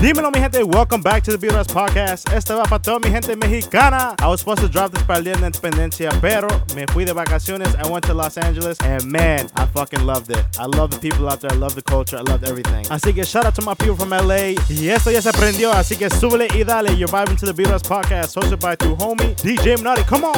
Dímelo, mi gente. Welcome back to the Us Podcast. Este va para toda mi gente mexicana. I was supposed to drop this para el Día de Independencia, pero me fui de vacaciones. I went to Los Angeles, and man, I fucking loved it. I love the people out there. I love the culture. I loved everything. Así que shout out to my people from LA. Y esto ya se aprendió, así que súbele y dale. You're vibing to the Us Podcast, hosted by tu homie, DJ Minotti. Come on.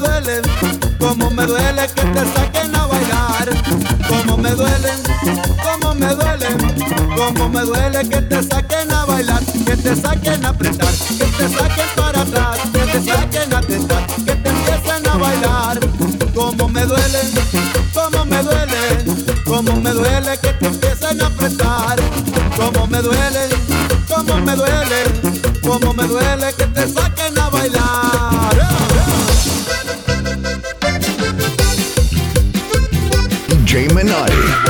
Duele, cómo me duele que te saquen a bailar. Cómo me duele, cómo me duele, cómo me duele que te saquen a bailar, que te saquen a apretar, que te saquen para atrás, que te saquen a tentar, que te empiecen a bailar. Cómo me duele, cómo me duele, cómo me duele que te empiecen a apretar. Cómo me duele, cómo me duele, cómo me duele que te saquen a bailar. J Minotti.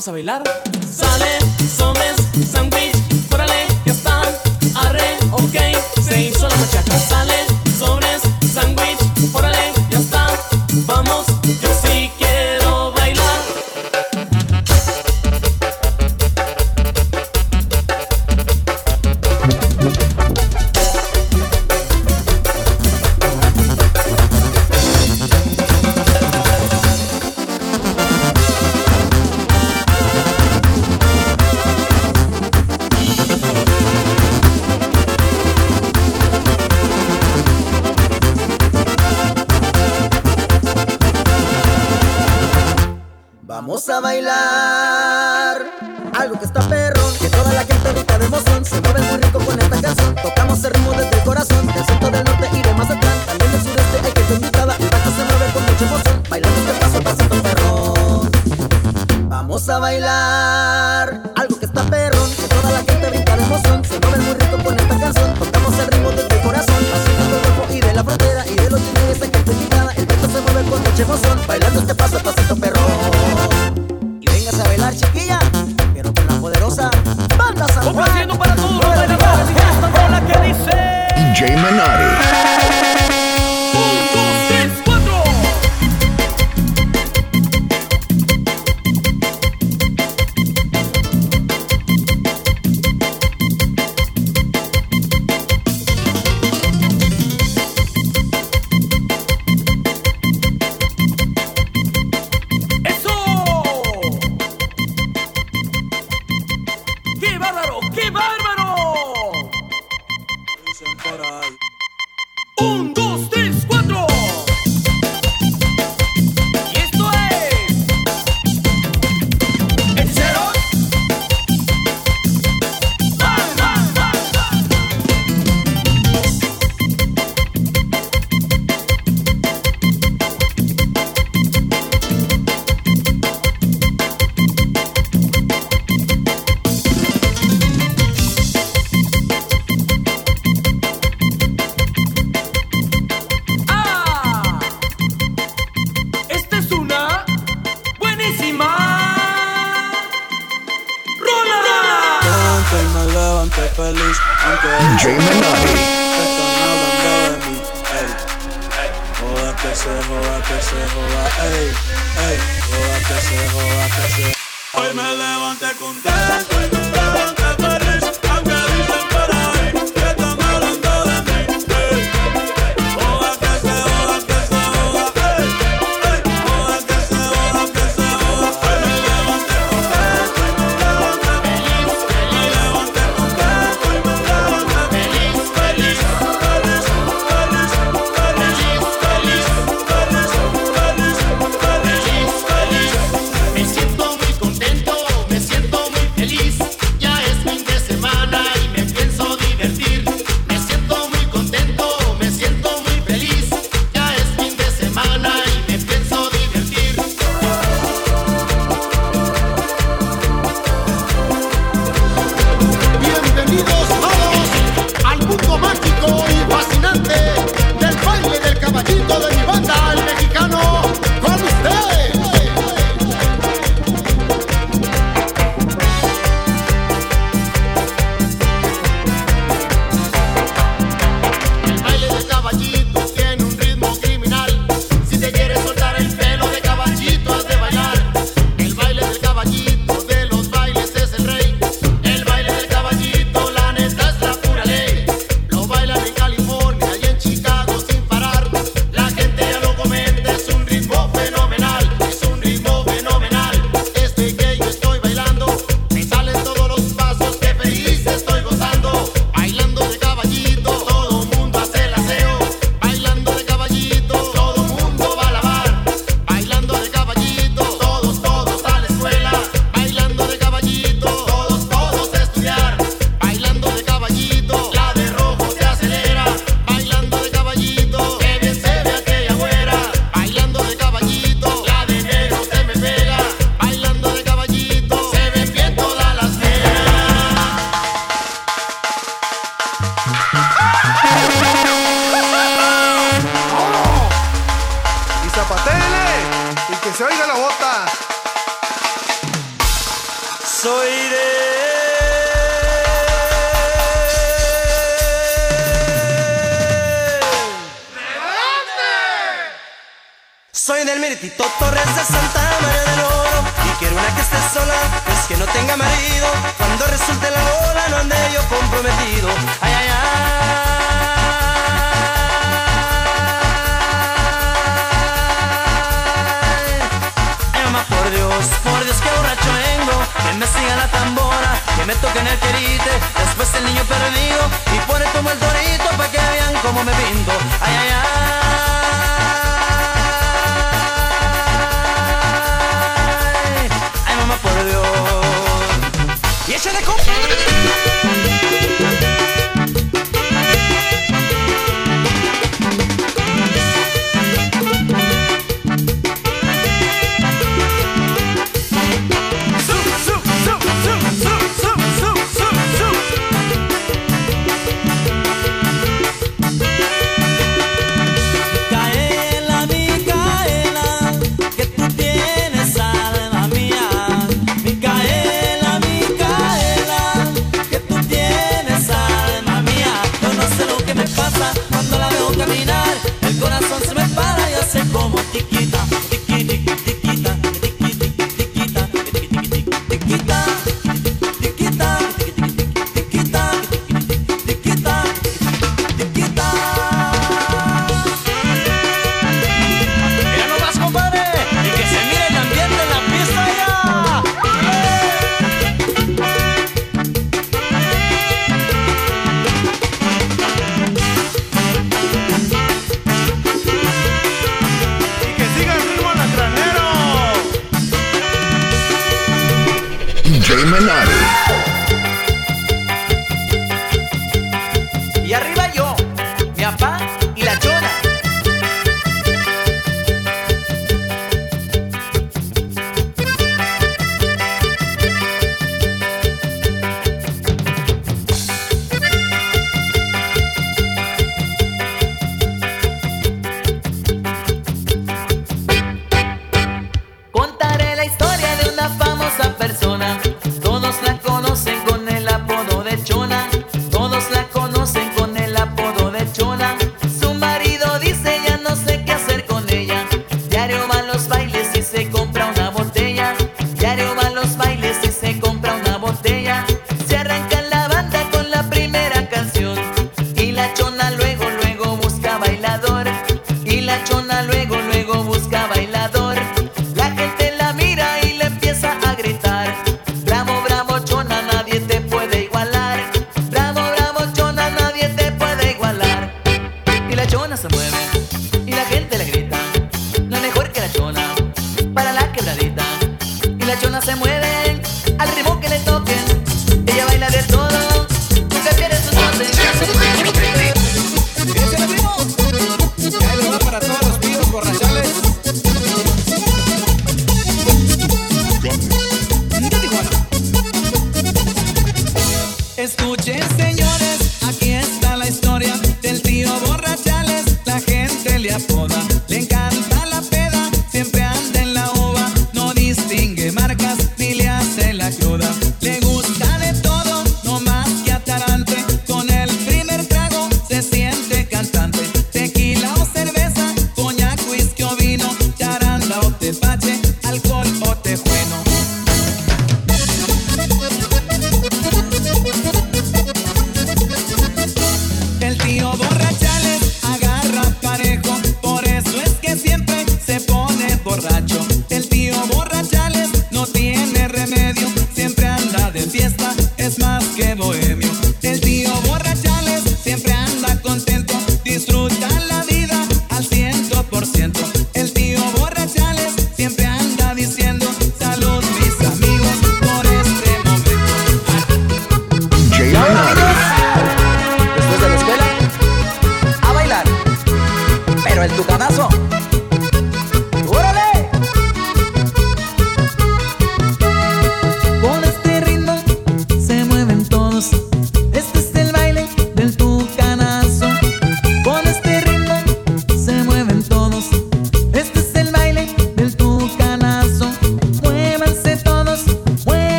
vamos a bailar. Sale, somes, sándwich, órale, ya está. arre, ok, se hizo la machaca. Sale, may lang DJ Menotti. Joda Hoy me levanté contento, hoy me levanté Soy del Miritito Torres de Santa María del Oro. Y quiero una que esté sola, pues que no tenga marido. Cuando resulte la bola no ande yo comprometido. Ay, ay, ay. Ay, mamá, por Dios, por Dios, qué borracho vengo. Que me siga la tambora, que me toquen el querite. Después el niño perdido Y pone como el torito pa' que vean cómo me pinto. Ay, ay, ay. llama por Dios. Y ese de los bailes y se compra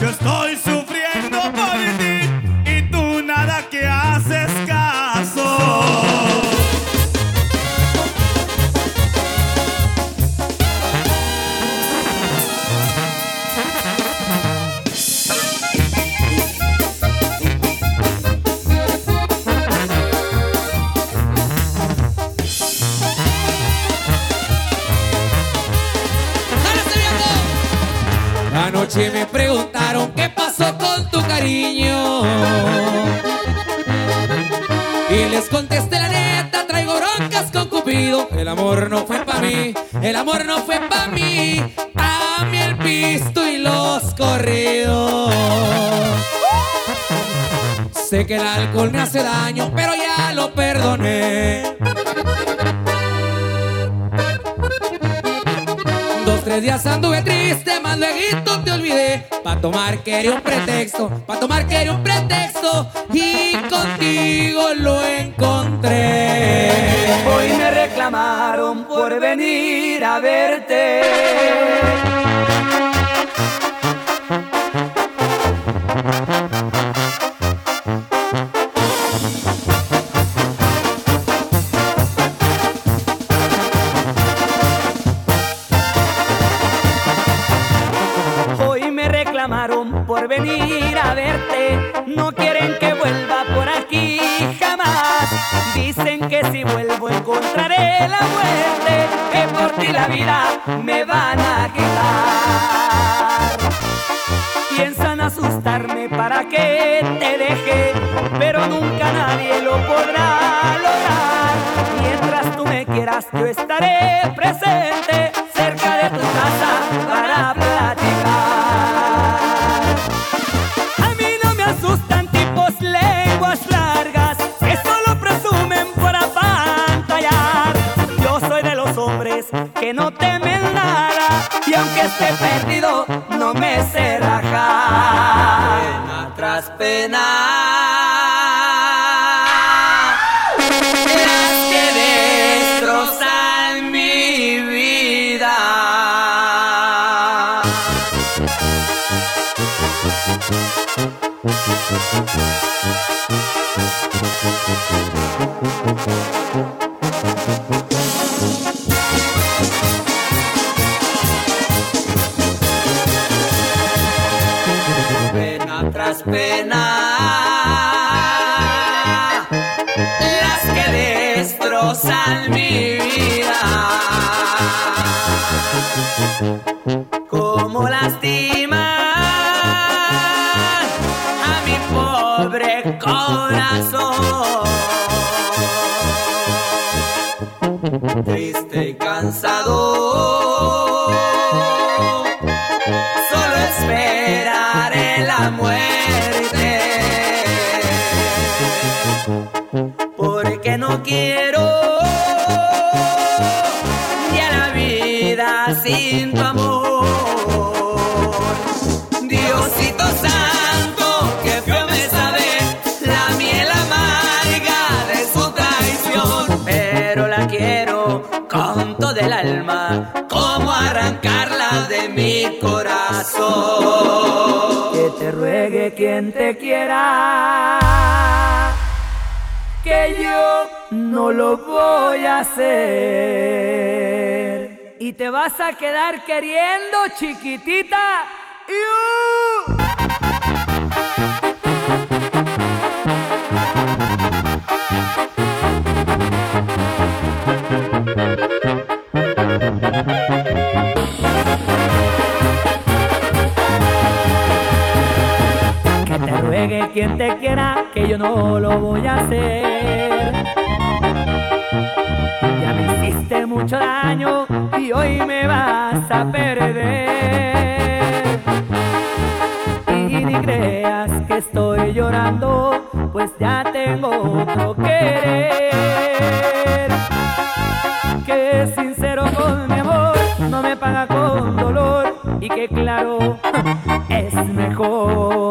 Just nice Dos, tres días anduve triste, más luego te olvidé. Pa' tomar quería un pretexto, pa' tomar quería un pretexto. Y contigo lo encontré. Hoy me reclamaron por venir a verte. para que te deje, pero nunca nadie lo podrá lograr. Mientras tú me quieras, yo estaré presente cerca de tu casa para platicar. A mí no me asustan tipos lenguas largas que solo presumen para pantallar. Yo soy de los hombres que no temen nada y aunque esté perdido, nada. Las que destrozan mi vida. Pero mi vida. Como lastiman a mi pobre corazón. Triste y cansado. Amor, diosito Santo que pio me sabe la miel amarga de su traición, pero la quiero con todo el alma, cómo arrancarla de mi corazón. Que te ruegue quien te quiera, que yo no lo voy a hacer y te vas a quedar queriendo, chiquitita. Que te ruegue quien te quiera, que yo no lo voy a hacer. Ya me hiciste mucho daño y hoy me vas a perder. Y ni creas que estoy llorando, pues ya tengo otro querer. Que es sincero con mi amor, no me paga con dolor y que claro es mejor.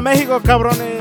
México, cabrones.